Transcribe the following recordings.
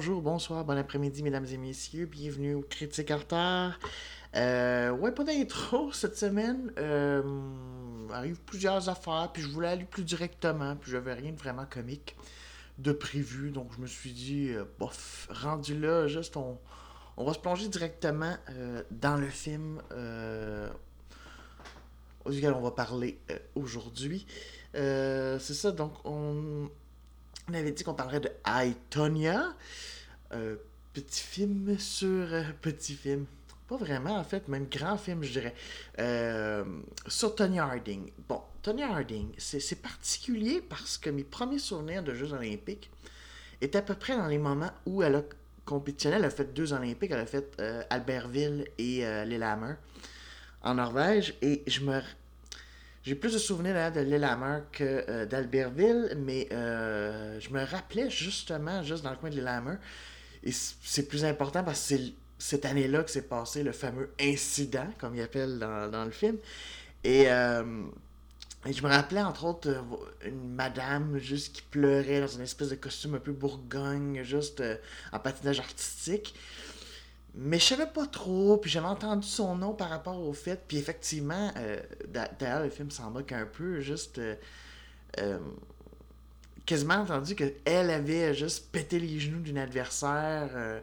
Bonjour, bonsoir, bon après-midi, mesdames et messieurs. Bienvenue au Critique en. Euh, ouais, pas d'intro cette semaine. Euh, arrive plusieurs affaires, puis je voulais aller plus directement, puis j'avais rien de vraiment comique de prévu, donc je me suis dit, euh, bof, rendu là, juste on, va se plonger directement euh, dans le film auquel on va parler aujourd'hui. C'est ça, donc on, on avait dit qu'on parlerait de I, Tonya. Euh, petit film sur euh, petit film. Pas vraiment, en fait, même grand film, je dirais. Euh, sur Tonya Harding. Bon, Tonya Harding, c'est particulier parce que mes premiers souvenirs de Jeux Olympiques étaient à peu près dans les moments où elle a compétitionné. Elle a fait deux Olympiques. Elle a fait Albertville et euh, Lillehammer en Norvège. Et je me. J'ai plus de souvenirs d'ailleurs, de Lillehammer que euh, d'Albertville, mais euh, je me rappelais justement, juste dans le coin de Lillehammer, et c'est plus important parce que c'est cette année-là que s'est passé le fameux incident, comme il appelle dans, dans le film. Et, euh, et je me rappelais entre autres une madame juste qui pleurait dans une espèce de costume un peu bourgogne, juste en patinage artistique. Mais je savais pas trop, puis j'avais entendu son nom par rapport au fait, puis effectivement, euh, d'a- d'ailleurs le film s'en moque un peu, juste euh, euh, quasiment entendu qu'elle avait juste pété les genoux d'une adversaire euh,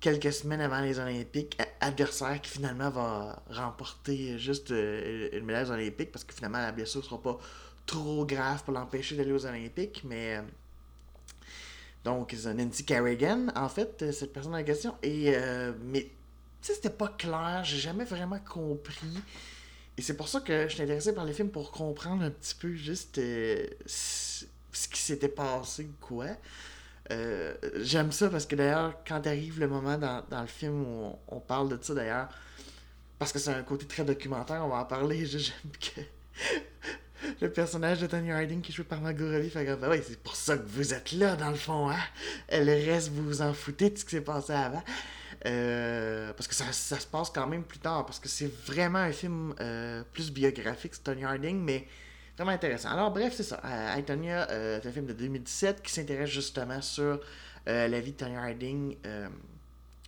quelques semaines avant les Olympiques, adversaire qui finalement va remporter juste euh, une médaille aux Olympiques parce que finalement la blessure sera pas trop grave pour l'empêcher d'aller aux Olympiques, mais donc c'est Nancy Kerrigan en fait euh, cette personne en question et euh, mais tu sais c'était pas clair, j'ai jamais vraiment compris. Et c'est pour ça que je suis intéressé par les films pour comprendre un petit peu juste euh, ce qui s'était passé quoi. J'aime ça parce que d'ailleurs, quand arrive le moment dans, dans le film où on, parle de ça d'ailleurs, parce que c'est un côté très documentaire, on va en parler. J'aime que le personnage de Tony Harding qui est joué par Margot Robbie fait comme, Ah ouais, c'est pour ça que vous êtes là dans le fond, hein? Le reste, vous vous en foutez de ce qui s'est passé avant. Euh, parce que ça, ça se passe quand même plus tard, parce que c'est vraiment un film euh, plus biographique, c'est Tony Harding, mais vraiment intéressant. Alors bref, c'est ça. Euh, I, Tonya, euh, c'est un film de 2017 qui s'intéresse justement sur la vie de Tony Harding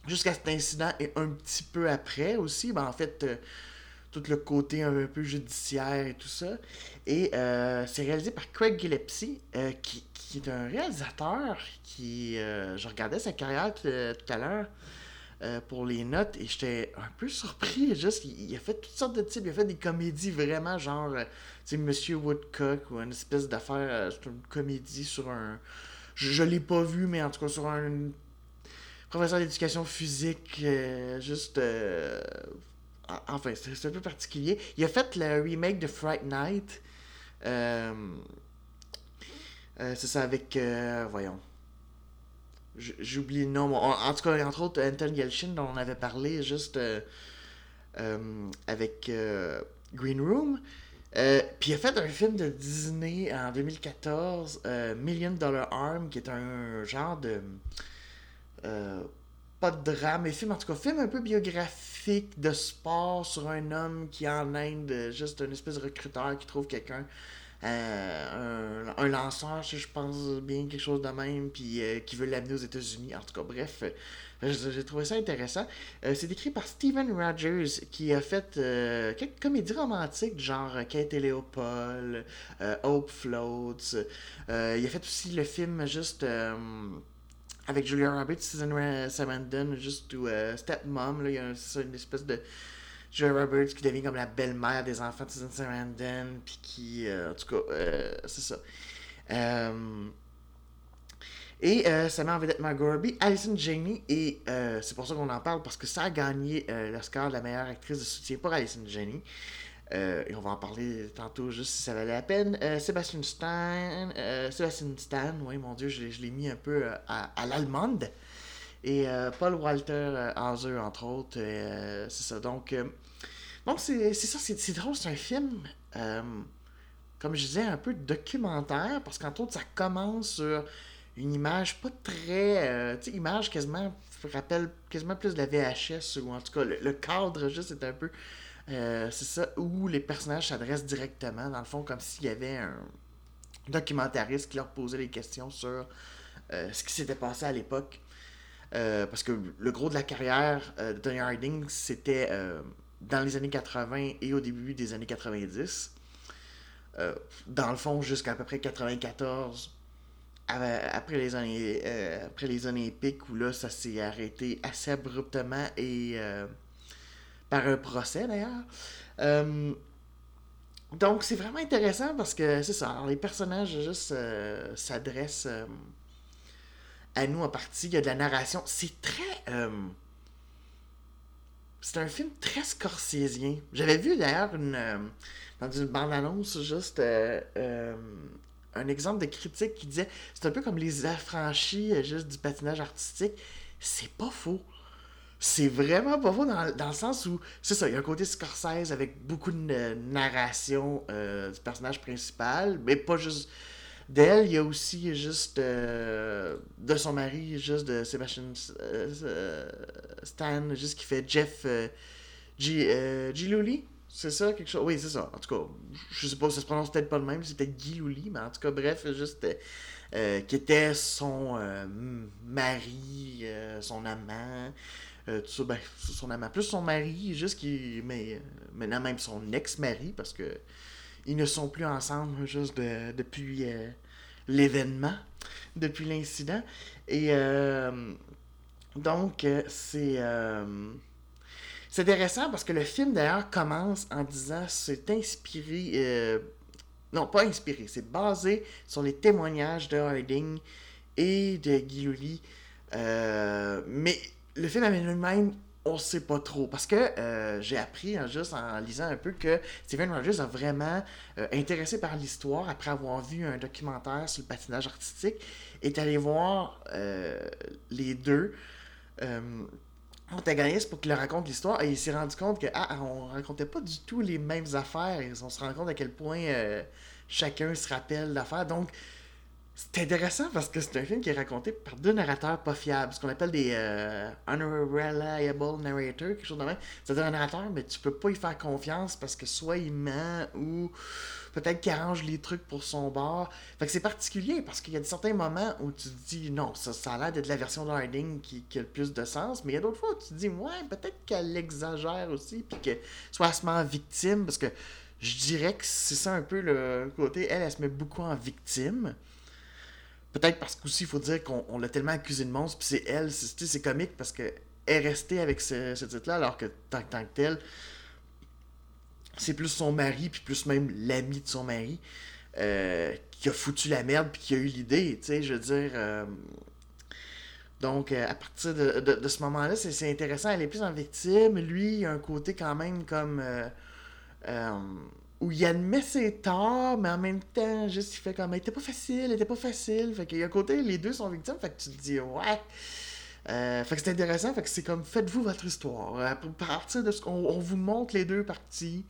jusqu'à cet incident et un petit peu après aussi. Ben, en fait, tout le côté un peu judiciaire et tout ça. Et euh, c'est réalisé par Craig Gillespie, euh, qui, qui est un réalisateur qui... euh, je regardais sa carrière tout, à l'heure pour les notes et j'étais un peu surpris. Juste, il, a fait toutes sortes de types. Il a fait des comédies vraiment genre, tu sais, Monsieur Woodcock ou une espèce d'affaire. une comédie sur un. Je, je l'ai pas vu, mais en tout cas sur un professeur d'éducation physique. juste. En- enfin, c'est un peu particulier. Il a fait le remake de Fright Night. Euh, euh, c'est ça avec. euh, voyons. J- J'ai oublié le nom. En, tout cas, entre autres, Anton Yelchin, dont on avait parlé juste avec Green Room. Puis il a fait un film de Disney en 2014, euh, Million Dollar Arm, qui est un genre de. Pas de drame, mais film, en tout cas, film un peu biographique de sport sur un homme qui en Inde, juste un espèce de recruteur qui trouve quelqu'un, euh, un, un lanceur, je je pense bien, quelque chose de même, puis euh, qui veut l'amener aux États-Unis. En tout cas, bref, euh, j'ai trouvé ça intéressant. C'est écrit par Steven Rogers, qui a fait quelques comédies romantiques, genre Kate et Léopold, Hope Floats. Il a fait aussi le film juste. Avec Julia Roberts, Susan Ra- Sarandon, juste où euh, Stepmom, là, il y a une espèce de Julia Roberts qui devient comme la belle-mère des enfants de Susan Sarandon, puis qui, euh, en tout cas, euh, c'est ça. Euh, et euh, ça met en vedette Margot Robbie, Alison Janney, et c'est pour ça qu'on en parle, parce que ça a gagné l'Oscar de la meilleure actrice de soutien pour Alison Janney. Euh, et on va en parler tantôt, juste si ça valait la peine. Euh, Sébastien Stan, euh, Sébastien Stan, oui, mon Dieu, je, l'ai- je mis un peu à, l'allemande. Et Paul Walter Hauser, entre autres. c'est ça. Donc, donc c'est ça, c'est drôle, c'est un film, comme je disais, un peu documentaire, parce qu'entre autres, ça commence sur une image pas très. tu sais, image quasiment. rappelle quasiment plus de la VHS, ou en tout cas, le, le cadre juste est un peu c'est ça, où les personnages s'adressent directement, dans le fond, comme s'il y avait un documentariste qui leur posait des questions sur ce qui s'était passé à l'époque. parce que le gros de la carrière de Tony Harding, c'était dans les années 80 et au début des années 90. Euh, dans le fond, jusqu'à peu près 94, après les, euh, après les Olympiques, où là, ça s'est arrêté assez abruptement et euh, par un procès d'ailleurs. donc, c'est vraiment intéressant parce que c'est ça. les personnages juste s'adressent à nous en partie. Il y a de la narration. C'est très c'est un film très scorsésien. J'avais vu d'ailleurs une, dans une bande-annonce juste euh, euh, un exemple de critique qui disait c'est un peu comme les affranchis euh, juste du patinage artistique. C'est pas faux. C'est vraiment pas faux dans, le sens où, c'est ça, il y a un côté Scorsese avec beaucoup de narration du personnage principal, mais pas juste d'elle, il y a aussi juste de son mari, juste de Sébastien Stan, juste qui fait Jeff G, G. C'est ça, quelque chose. Oui, c'est ça. En tout cas, je sais pas, ça se prononce peut-être pas le même, c'était Guy Louli, mais en tout cas, bref, juste. Euh, qui était son euh, mari, euh, son amant, tout ça, ben, son amant, plus son mari, juste qui. Mais maintenant même son ex-mari, parce que ils ne sont plus ensemble juste depuis l'événement, depuis l'incident. Et donc, c'est. C'est intéressant parce que le film d'ailleurs commence en disant c'est inspiré. Euh, non, pas inspiré, c'est basé sur les témoignages de Harding et de Guillouli. Euh, mais le film avec lui-même, on sait pas trop. Parce que euh, j'ai appris hein, juste en lisant un peu que Steven Rogers a vraiment intéressé par l'histoire après avoir vu un documentaire sur le patinage artistique. Est allé voir les deux protagoniste pour qu'il leur raconte l'histoire et il s'est rendu compte que ah, on racontait pas du tout les mêmes affaires et on se rend compte à quel point euh, chacun se rappelle l'affaire donc c'est intéressant parce que c'est un film qui est raconté par deux narrateurs pas fiables, ce qu'on appelle des euh, unreliable narrators, quelque chose de même. C'est-à-dire un narrateur, mais tu peux pas y faire confiance parce que soit il ment ou peut-être qu'il arrange les trucs pour son bar. Fait que c'est particulier parce qu'il y a certains moments où tu te dis non, ça, ça a l'air d'être la version de Harding qui, qui, a le plus de sens, mais il y a d'autres fois où tu te dis ouais, peut-être qu'elle exagère aussi, puis que soit elle se met en victime, parce que je dirais que c'est ça un peu le côté, elle, elle se met beaucoup en victime. Peut-être parce qu'aussi, il faut dire qu'on l'a tellement accusé de monstre, puis c'est elle, c'est comique parce que est restée avec ce, ce titre-là, alors que tant, tant que tel, c'est plus son mari, puis plus même l'ami de son mari, euh, qui a foutu la merde, puis qui a eu l'idée, tu sais, je veux dire. Euh, donc, euh, à partir de, ce moment-là, c'est intéressant. Elle est plus en victime. Lui, il a un côté quand même comme. Où il admet ses torts, mais en même temps, juste il fait comme. Elle était pas facile, elle pas facile. Fait qu'il y côté, les deux sont victimes, fait que tu te dis, ouais. fait que c'est intéressant, fait que c'est comme faites-vous votre histoire. À partir de ce qu'on on vous montre les deux parties,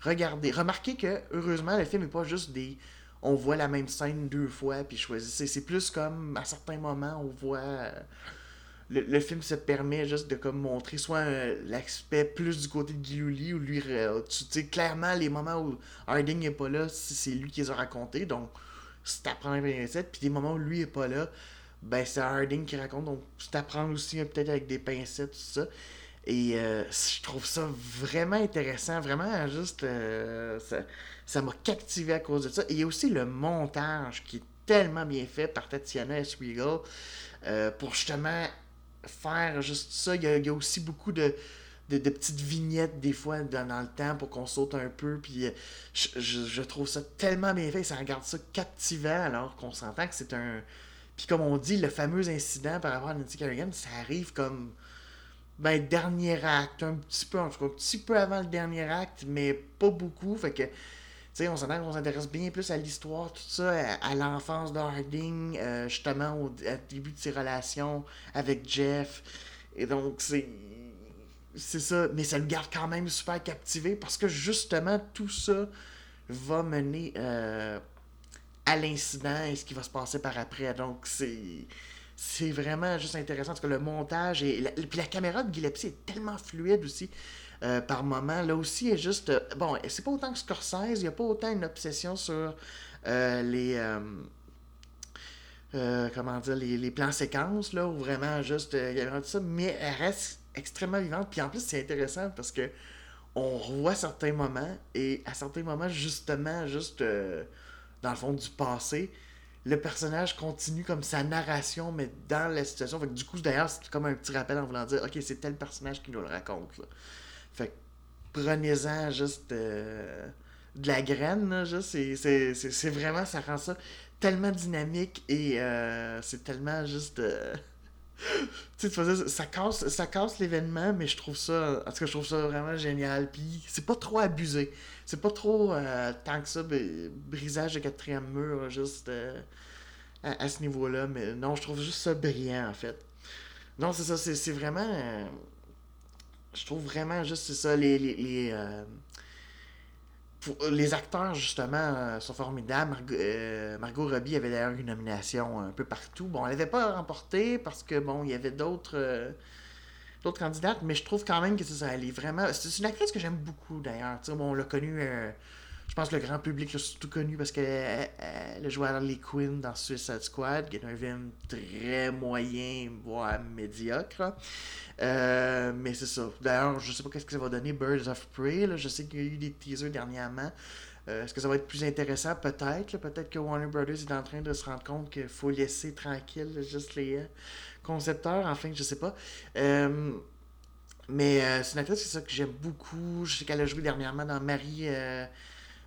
regardez. Remarquez que, heureusement, le film n'est pas juste des. On voit la même scène deux fois, puis choisissez. C'est plus comme, à certains moments, on voit. Euh, le, film se permet juste de comme montrer soit l'aspect plus du côté de Guillouli, ou lui, tu sais, clairement, les moments où Harding n'est pas là, c'est lui qui les a racontés, donc à prendre pincettes, puis des moments où lui n'est pas là, ben c'est Harding qui raconte, donc à prendre aussi peut-être avec des pincettes, tout ça. Et euh, je trouve ça vraiment intéressant, vraiment juste. Euh, ça m'a captivé à cause de ça. Et il y a aussi le montage qui est tellement bien fait par Tatiana Eswegal euh, pour justement faire juste ça. Il y a, aussi beaucoup de, de, petites vignettes des fois dans, le temps pour qu'on saute un peu. Puis je, je, trouve ça tellement bien fait. Ça regarde ça captivant alors qu'on s'entend que c'est un. Puis comme on dit, le fameux incident par rapport à Nancy Kerrigan, ça arrive comme ben, dernier acte, un petit peu, en tout cas, un petit peu avant le dernier acte, mais pas beaucoup. Fait que, sais, on s'entend qu'on s'intéresse bien plus à l'histoire, tout ça, à, l'enfance de Harding, euh, justement, au début de ses relations avec Jeff. Et donc, c'est. C'est ça, mais ça le garde quand même super captivé parce que justement, tout ça va mener euh, à l'incident et ce qui va se passer par après. Donc, c'est c'est vraiment juste intéressant parce que le montage et la, puis la caméra de Gillespie est tellement fluide aussi. Par moment. Là aussi, est juste. bon, c'est pas autant que Scorsese, il n'y a pas autant une obsession sur les. comment dire, les, plans séquences, là, où vraiment juste. il y a ça, mais elle reste extrêmement vivante. Puis en plus, c'est intéressant parce que on revoit certains moments et à certains moments, justement, juste dans le fond du passé, le personnage continue comme sa narration, mais dans la situation. Fait du coup, d'ailleurs, c'est comme un petit rappel en voulant dire, ok, c'est tel personnage qui nous le raconte. Que prenez-en juste euh, de la graine, juste, c'est vraiment, ça rend ça tellement dynamique et euh, c'est tellement juste. Euh, tu sais, ça casse, ça casse l'événement, mais je trouve ça, en tout cas, je trouve ça vraiment génial. Puis c'est pas trop abusé. C'est pas trop tant que ça, brisage de quatrième mur, juste euh, à, ce niveau-là. Mais non, je trouve juste ça brillant, en fait. Non, c'est ça, c'est vraiment. Euh, je trouve vraiment juste, c'est ça, les. les, les acteurs, justement, sont formidables. Margot, Margot Robbie avait d'ailleurs une nomination un peu partout. Bon, elle n'avait pas remporté parce que, bon, il y avait d'autres d'autres candidates, mais je trouve quand même que ça, est vraiment. C'est une actrice que j'aime beaucoup d'ailleurs. Bon, on l'a connue, euh, je pense que le grand public l'a surtout connue parce qu'elle a joué Harley Quinn dans Suicide Squad, qui est un film très moyen, voire médiocre. Euh, mais c'est ça. D'ailleurs, je sais pas qu'est-ce que ça va donner Birds of Prey. Je sais qu'il y a eu des teasers dernièrement. Euh, est-ce que ça va être plus intéressant? Peut-être. Peut-être que Warner Brothers est en train de se rendre compte qu'il faut laisser tranquille juste les, concepteur, enfin, je sais pas. Euh, mais euh, c'est une actrice, c'est ça que j'aime beaucoup. Je sais qu'elle a joué dernièrement dans Marie,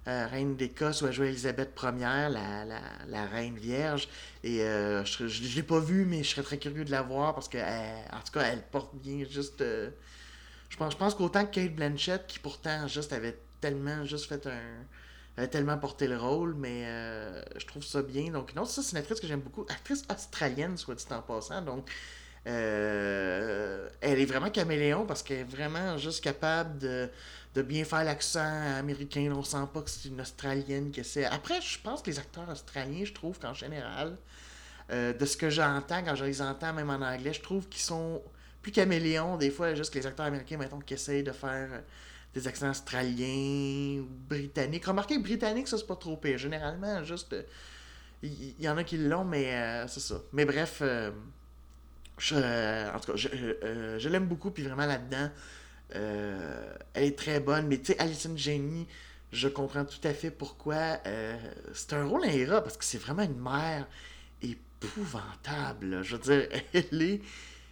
euh, Reine d'Écosse, où elle joué Elisabeth Ier, la, la, Reine Vierge. Et je ne l'ai pas vue, mais je serais très curieux de la voir parce que, en tout cas, elle porte bien juste. je pense, je pense qu'autant que Kate Blanchett, qui pourtant juste avait tellement juste fait un tellement porté le rôle, mais euh, je trouve ça bien. Donc, non, ça, c'est une actrice que j'aime beaucoup. Actrice australienne, soit dit en passant. Donc, euh, elle est vraiment caméléon parce qu'elle est vraiment juste capable de, bien faire l'accent américain. On sent pas que c'est une Australienne qui essaie. Après, je pense que les acteurs australiens, je trouve qu'en général, euh, de ce que j'entends, quand je les entends même en anglais, je trouve qu'ils sont plus caméléons des fois, juste que les acteurs américains, mettons, qui essayent de faire des accents australiens ou britanniques. Remarquez, britannique, ça c'est pas trop pire. Généralement, juste. Il euh, y, en a qui l'ont, mais euh, c'est ça. Mais bref, euh, en tout cas, je, je l'aime beaucoup, puis vraiment là-dedans, elle est très bonne. Mais tu sais, Alison Jenny, je comprends tout à fait pourquoi. c'est un rôle à parce que c'est vraiment une mère épouvantable. Je veux dire, elle est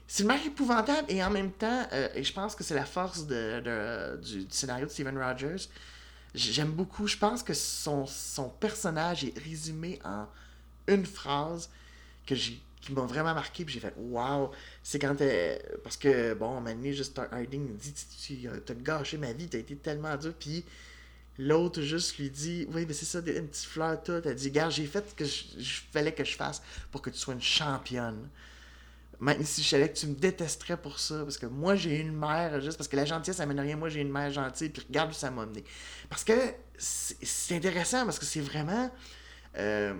c'est une mère épouvantable et en même temps, euh, et je pense que c'est la force du, scénario de Steven Rogers. J'aime beaucoup. Je pense que son, son personnage est résumé en une phrase que j'ai qui m'a vraiment marqué puis j'ai fait waouh c'est quand elle, parce que bon un moment juste Harding dit tu as gâché ma vie t'as été tellement dur puis l'autre juste lui dit oui mais c'est ça une petite fleur toute elle dit gars j'ai fait ce que je fallait que je fasse pour que tu sois une championne même si je savais que tu me détesterais pour ça, parce que moi j'ai une mère, juste parce que la gentillesse ça mène rien, moi j'ai une mère gentille, puis regarde où ça m'a mené. Parce que c'est intéressant, parce que c'est vraiment. Euh,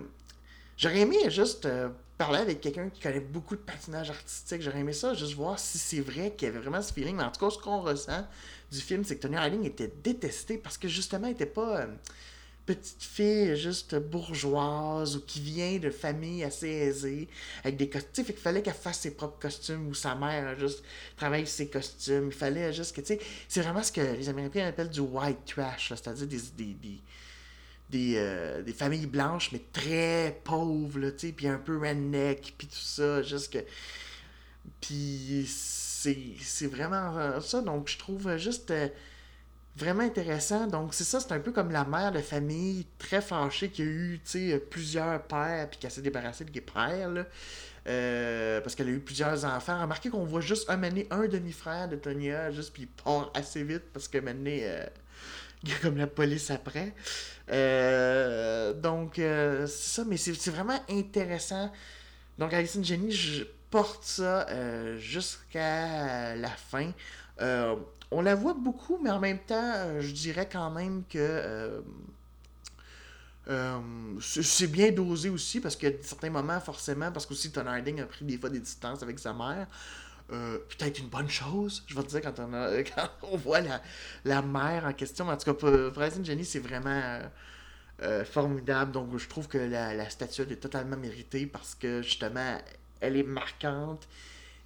j'aurais aimé juste euh, parler avec quelqu'un qui connaît beaucoup de patinage artistique, j'aurais aimé ça, juste voir si c'est vrai qu'il y avait vraiment ce feeling. Mais en tout cas, ce qu'on ressent du film, c'est que Tony Harling était détesté parce que justement, il n'était pas. Euh, petite fille juste bourgeoise ou qui vient de famille assez aisée avec des costumes. Fait qu'il fallait qu'elle fasse ses propres costumes ou sa mère juste travaille ses costumes. Il fallait juste que, tu sais, c'est vraiment ce que les Américains appellent du white trash, c'est-à-dire des, des, des, euh, des, familles blanches, mais très pauvres, tu sais, puis un peu redneck, puis tout ça, juste que... Puis c'est vraiment ça, donc je trouve juste... Euh, vraiment intéressant. Donc, c'est ça, c'est un peu comme la mère de famille très fâchée qui a eu plusieurs pères puis qui s'est débarrassée des pères. Là. Euh, parce qu'elle a eu plusieurs enfants. Remarquez qu'on voit juste un, un demi-frère de Tonya, juste puis il part assez vite parce que maintenant, comme la police après. Euh, donc, c'est ça, mais c'est vraiment intéressant. Donc, Alison Jenny, je porte ça jusqu'à la fin on la voit beaucoup, mais en même temps, euh, je dirais quand même que euh, euh, c'est bien dosé aussi, parce qu'à certains moments, forcément, parce qu'aussi Ton Harding a pris des fois des distances avec sa mère. Euh, peut-être une bonne chose, je vais te dire, quand on, a, quand on voit la, mère en question. En tout cas, Bryson Jenny, c'est vraiment euh, euh, formidable. Donc, je trouve que la, statuette est totalement méritée parce que, justement, elle est marquante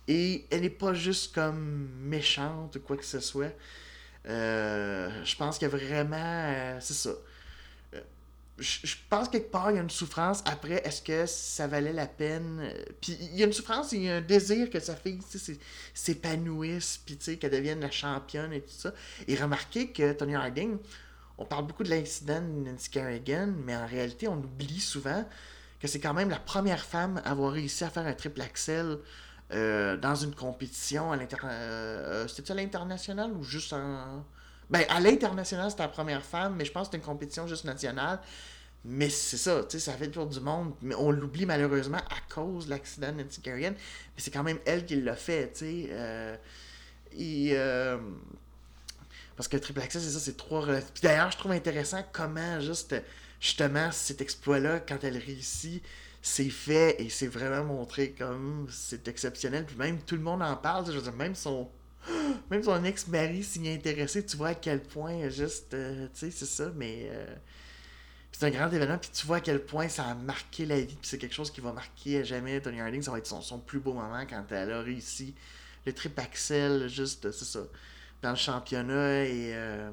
et elle n'est pas juste comme méchante ou quoi que ce soit. je pense a vraiment. c'est ça je, pense quelque part, il y a une souffrance. Après, est-ce que ça valait la peine? Euh, puis il y a une souffrance, il y a un désir que sa fille s'épanouisse, puis qu'elle devienne la championne et tout ça. Et remarquez que Tony Harding, on parle beaucoup de l'incident de Nancy Kerrigan, mais en réalité, on oublie souvent que c'est quand même la première femme à avoir réussi à faire un triple axel euh, dans une compétition à l'international. Euh, C'était à l'international ou juste en. Ben, à l'international, c'était la première femme, mais je pense que c'était une compétition juste nationale. Mais c'est ça, tu sais, ça fait le tour du monde. Mais on l'oublie malheureusement à cause de l'accident de Nancy Kerrigan. Mais c'est quand même elle qui l'a fait, tu sais. Euh, et. Euh, parce que Triple Access, c'est ça, c'est trois. Puis d'ailleurs, je trouve intéressant comment, juste, justement, cet exploit-là, quand elle réussit, c'est fait et c'est vraiment montré comme c'est exceptionnel. Puis même tout le monde en parle, je veux dire, même son même son ex-mari s'y est intéressé, tu vois à quel point, juste, euh, tu sais, c'est ça, mais euh, c'est un grand événement, puis tu vois à quel point ça a marqué la vie, puis c'est quelque chose qui va marquer à jamais Tony Harding, ça va être son, plus beau moment quand elle a réussi le trip axel, juste, c'est ça, dans le championnat, et euh,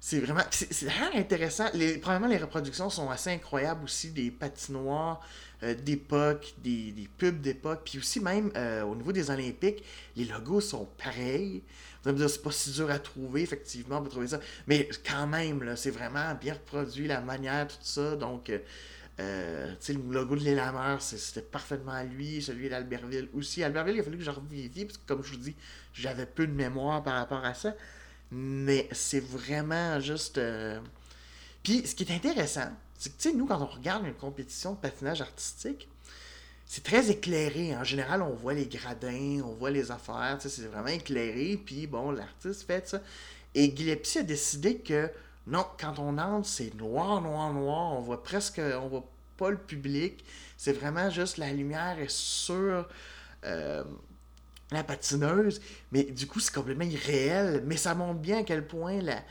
c'est vraiment, c'est intéressant, les, probablement les reproductions sont assez incroyables aussi, des patinoires, euh, d'époque, des, pubs d'époque, puis aussi même euh, au niveau des Olympiques, les logos sont pareils. Vous allez me dire, c'est pas si dur à trouver, effectivement, pour trouver ça. Mais quand même, là, c'est vraiment bien reproduit, la manière, tout ça. Donc, euh, sais, le logo de l'Élameur, c'était parfaitement à lui. Celui d'Albertville aussi. Albertville, il a fallu que je revivie, parce que comme je vous dis, j'avais peu de mémoire par rapport à ça. Mais c'est vraiment juste. Puis, ce qui est intéressant, c'est que, tu sais, nous, quand on regarde une compétition de patinage artistique, c'est très éclairé. En général, on voit les gradins, on voit les affaires, c'est vraiment éclairé, puis bon, l'artiste fait ça. Et Gillespie a décidé que non, quand on entre, c'est noir, noir, noir, on voit presque, on voit pas le public, c'est vraiment juste la lumière est sur euh, la patineuse, mais du coup, c'est complètement irréel, mais ça montre bien à quel point la,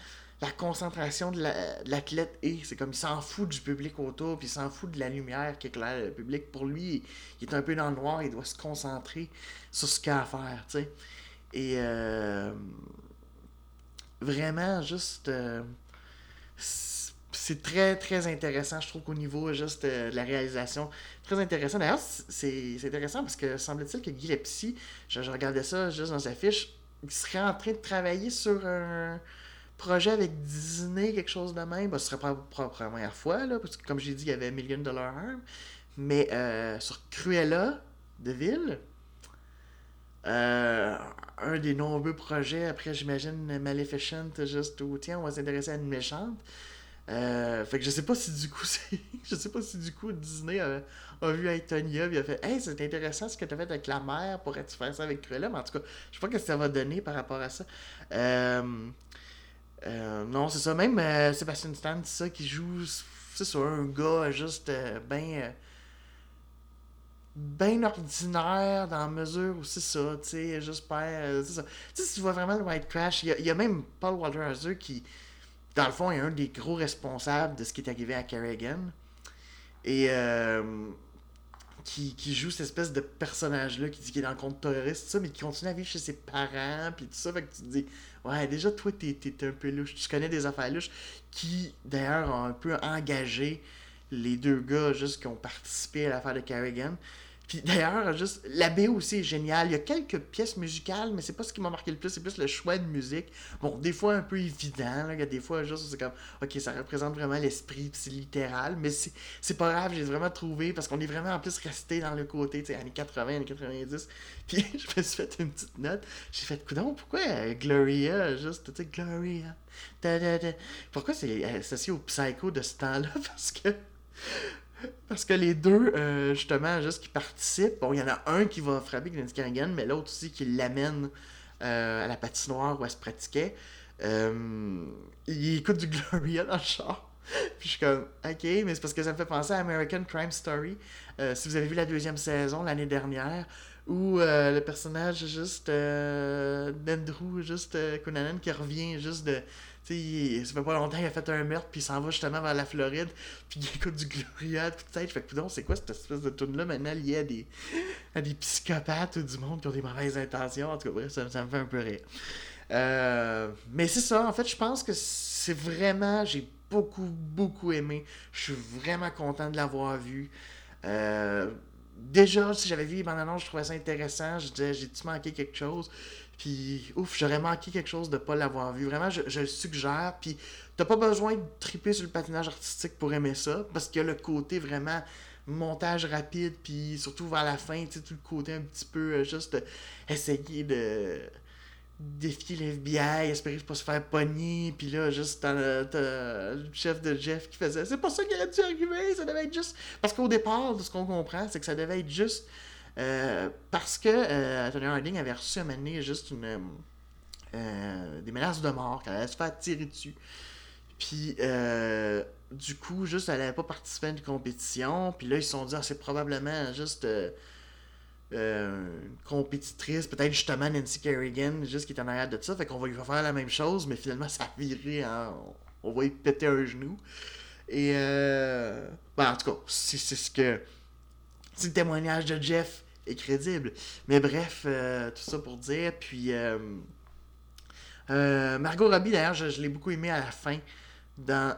la concentration de l'athlète est. C'est comme il s'en fout du public autour, puis il s'en fout de la lumière qui éclaire le public. Pour lui, il est un peu dans le noir, il doit se concentrer sur ce qu'il a à faire, tu sais. Et euh, vraiment, juste. Euh, c'est très, très intéressant, je trouve, qu'au niveau juste euh, de la réalisation. Très intéressant. D'ailleurs, c'est intéressant parce que semble-t-il que Guy Lepsy, je, je regardais ça juste dans sa fiche, il serait en train de travailler sur un projet avec Disney, quelque chose de même, bah, ce serait pas, la première fois, là, parce que comme j'ai dit, il y avait Million Dollar Arm. Mais euh, sur Cruella de Ville, euh, un des nombreux projets, après j'imagine Maleficent, juste où tiens, on va s'intéresser à une méchante. Euh, fait que je sais pas si du coup je sais pas si du coup Disney a, vu Antonia et a fait Hey c'est intéressant ce que tu as fait avec la mère, pourrais-tu faire ça avec Cruella? Mais en tout cas, je sais pas ce que ça va donner par rapport à ça. Euh, euh, non, c'est ça. Même euh, Sébastien Stan, c'est ça, qui joue. C'est ça, un gars juste euh, bien. bien ordinaire dans la mesure où c'est ça, tu sais, j'espère. c'est ça. Tu sais, si tu vois vraiment le White Crash, il y, a même Paul Walter qui, dans le fond, est un des gros responsables de ce qui est arrivé à Kerrigan. Et. Qui, qui, joue cette espèce de personnage-là qui dit qu'il est dans le compte terroriste, ça, mais qui continue à vivre chez ses parents, puis tout ça. Fait que tu te dis, Ouais, déjà, toi, t'es, un peu louche. Tu connais des affaires louches qui, d'ailleurs, ont un peu engagé les deux gars juste qui ont participé à l'affaire de Carrigan. Puis d'ailleurs, juste la BO aussi est géniale. Il y a quelques pièces musicales, mais c'est pas ce qui m'a marqué le plus, c'est plus le choix de musique. Bon, des fois un peu évident, il y a des fois juste c'est comme OK, ça représente vraiment l'esprit, c'est littéral, mais c'est pas grave, j'ai vraiment trouvé parce qu'on est vraiment en plus resté dans le côté, tu sais, années 80, années 90. Puis je me suis fait une petite note. J'ai fait coudon, pourquoi euh, Gloria juste tu sais Gloria. Pourquoi c'est associé au psycho de ce temps-là? Parce que parce que les deux, euh, justement, juste qui participent, bon, il y en a un qui va frapper Glenn Carrigan, mais l'autre aussi qui l'amène euh, à la patinoire où elle se pratiquait. Euh, il écoute du Gloria dans le char. Puis je suis comme, ok, mais c'est parce que ça me fait penser à American Crime Story. si vous avez vu la deuxième saison l'année dernière, euh, le personnage juste euh, d'Andrew, juste euh, Cunanan qui revient juste de. Sais, ça fait pas longtemps qu'il a fait un meurtre, puis il s'en va justement vers la Floride, puis il écoute du Gloria, ça. Je fais que c'est quoi cette espèce de tune là maintenant liée à des, des psychopathes ou du monde qui ont des mauvaises intentions? En tout cas, bref, ça, ça me fait un peu rire. Euh, mais c'est ça, en fait, je pense que c'est vraiment. J'ai beaucoup, beaucoup aimé. Je suis vraiment content de l'avoir vu. Euh, déjà, si j'avais vu les bandes je trouvais ça intéressant. Je disais, j'ai-tu manqué quelque chose? Puis, ouf, j'aurais manqué quelque chose de pas l'avoir vu. Vraiment, je, je, le suggère. Puis, t'as pas besoin de triper sur le patinage artistique pour aimer ça, parce qu'il a le côté vraiment montage rapide, puis surtout vers la fin, tu sais, tout le côté un petit peu euh, juste essayer de défier l'FBI, espérer pas se faire pogner, puis là, juste t'as, le chef de Jeff qui faisait c'est pas ça qui aurait dû arriver, ça devait être juste. Parce qu'au départ, ce qu'on comprend, c'est que ça devait être juste euh, parce que euh, Tony Harding avait reçu à juste une, euh, des menaces de mort, qu'elle allait se faire tirer dessus. Puis, euh, du coup, juste, elle n'avait pas participé à une compétition. Puis là, ils se sont dit, ah, c'est probablement juste une compétitrice, peut-être justement Nancy Kerrigan, juste qui est en arrière de ça. Fait qu'on va lui faire la même chose, mais finalement, ça a viré. Hein, on va lui péter un genou. Et, ben, en tout cas, c'est ce que. Si le témoignage de Jeff crédible. Mais bref, euh, tout ça pour dire. Puis. Euh, euh, Margot Robbie, d'ailleurs, je, l'ai beaucoup aimé à la fin dans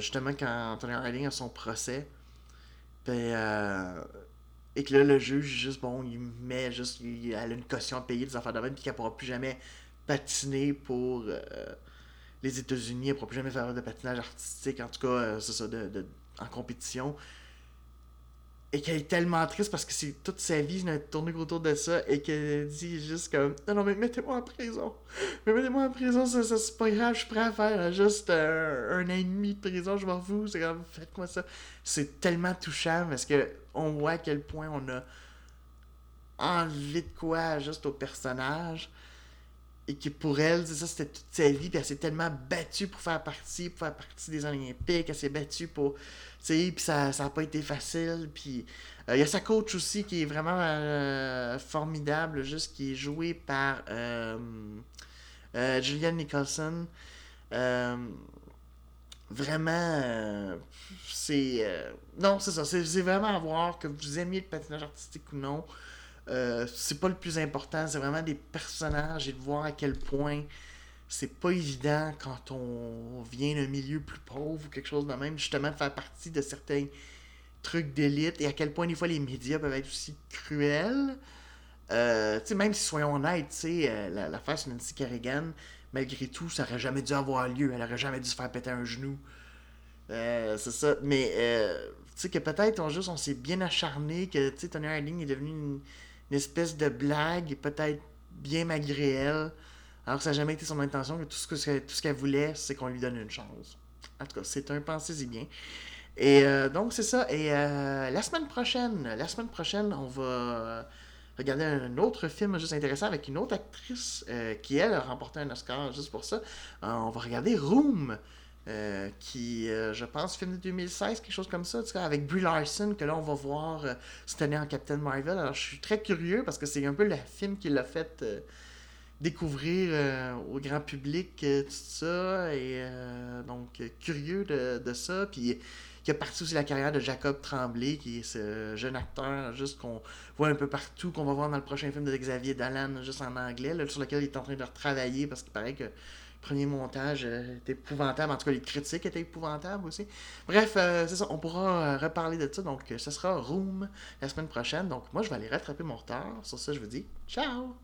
justement quand Anthony Harding a son procès. Puis, et que là, le juge, juste bon, il met juste. Il, elle a une caution à payer des affaires de même, puis qu'elle pourra plus jamais patiner pour les États-Unis, elle pourra plus jamais faire de patinage artistique, en tout cas, c'est ça, de, en compétition et qu'elle est tellement triste parce que c'est toute sa vie n'a tourné autour de ça et qu'elle dit juste comme non non mais mettez-moi en prison. Mais mettez-moi en prison ça, ça c'est pas grave je suis prêt à faire juste un an et demi de prison je m'en fous c'est comme faites-moi ça c'est tellement touchant parce que on voit à quel point on a enlevé de quoi juste au personnage et que pour elle, ça, c'était toute sa vie, puis elle s'est tellement battue pour faire partie, pour faire partie des Olympiques, elle s'est battue pour, tu sais, puis ça n'a pas été facile, puis il euh, y a sa coach aussi qui est vraiment euh, formidable, juste qui est jouée par euh, euh Julianne Nicholson. vraiment, c'est... non, c'est ça, c'est vraiment à voir que vous aimiez le patinage artistique ou non. Euh, c'est pas le plus important, c'est vraiment des personnages et de voir à quel point c'est pas évident quand on vient d'un milieu plus pauvre ou quelque chose de même, justement de faire partie de certains trucs d'élite et à quel point des fois les médias peuvent être aussi cruels. Euh, même si soyons honnêtes, euh, la, la face Nancy Kerrigan, malgré tout, ça aurait jamais dû avoir lieu. Elle aurait jamais dû se faire péter un genou. Euh, c'est ça. Mais euh, tu sais que peut-être on on s'est bien acharné que Tony Harding est devenu une, une espèce de blague, peut-être bien malgré elle. Alors que ça n'a jamais été son intention, que tout ce que tout ce qu'elle voulait, c'est qu'on lui donne une chance. En tout cas, c'est un pensez-y bien. Et euh, donc c'est ça. Et euh, la semaine prochaine, la semaine prochaine, on va regarder un autre film juste intéressant avec une autre actrice euh, qui elle a remporté un Oscar juste pour ça. on va regarder Room. Euh, qui, euh, je pense, de 2016, quelque chose comme ça, avec Brie Larson, que là, on va voir euh, cette année en Captain Marvel. Alors, je suis très curieux parce que c'est un peu le film qui l'a fait découvrir au grand public, tout ça. Et donc, curieux de, de ça. Puis, qui a parti aussi la carrière de Jacob Tremblay, qui est ce jeune acteur, juste qu'on voit un peu partout, qu'on va voir dans le prochain film de Xavier Dolan, juste en anglais, là, sur lequel il est en train de retravailler parce qu'il paraît que premier montage euh, épouvantable. En tout cas, les critiques étaient épouvantables aussi. Bref, euh, c'est ça. On pourra euh, reparler de ça. Donc, ce sera Room la semaine prochaine. Donc, moi, je vais aller rattraper mon retard. Sur ça, je vous dis ciao!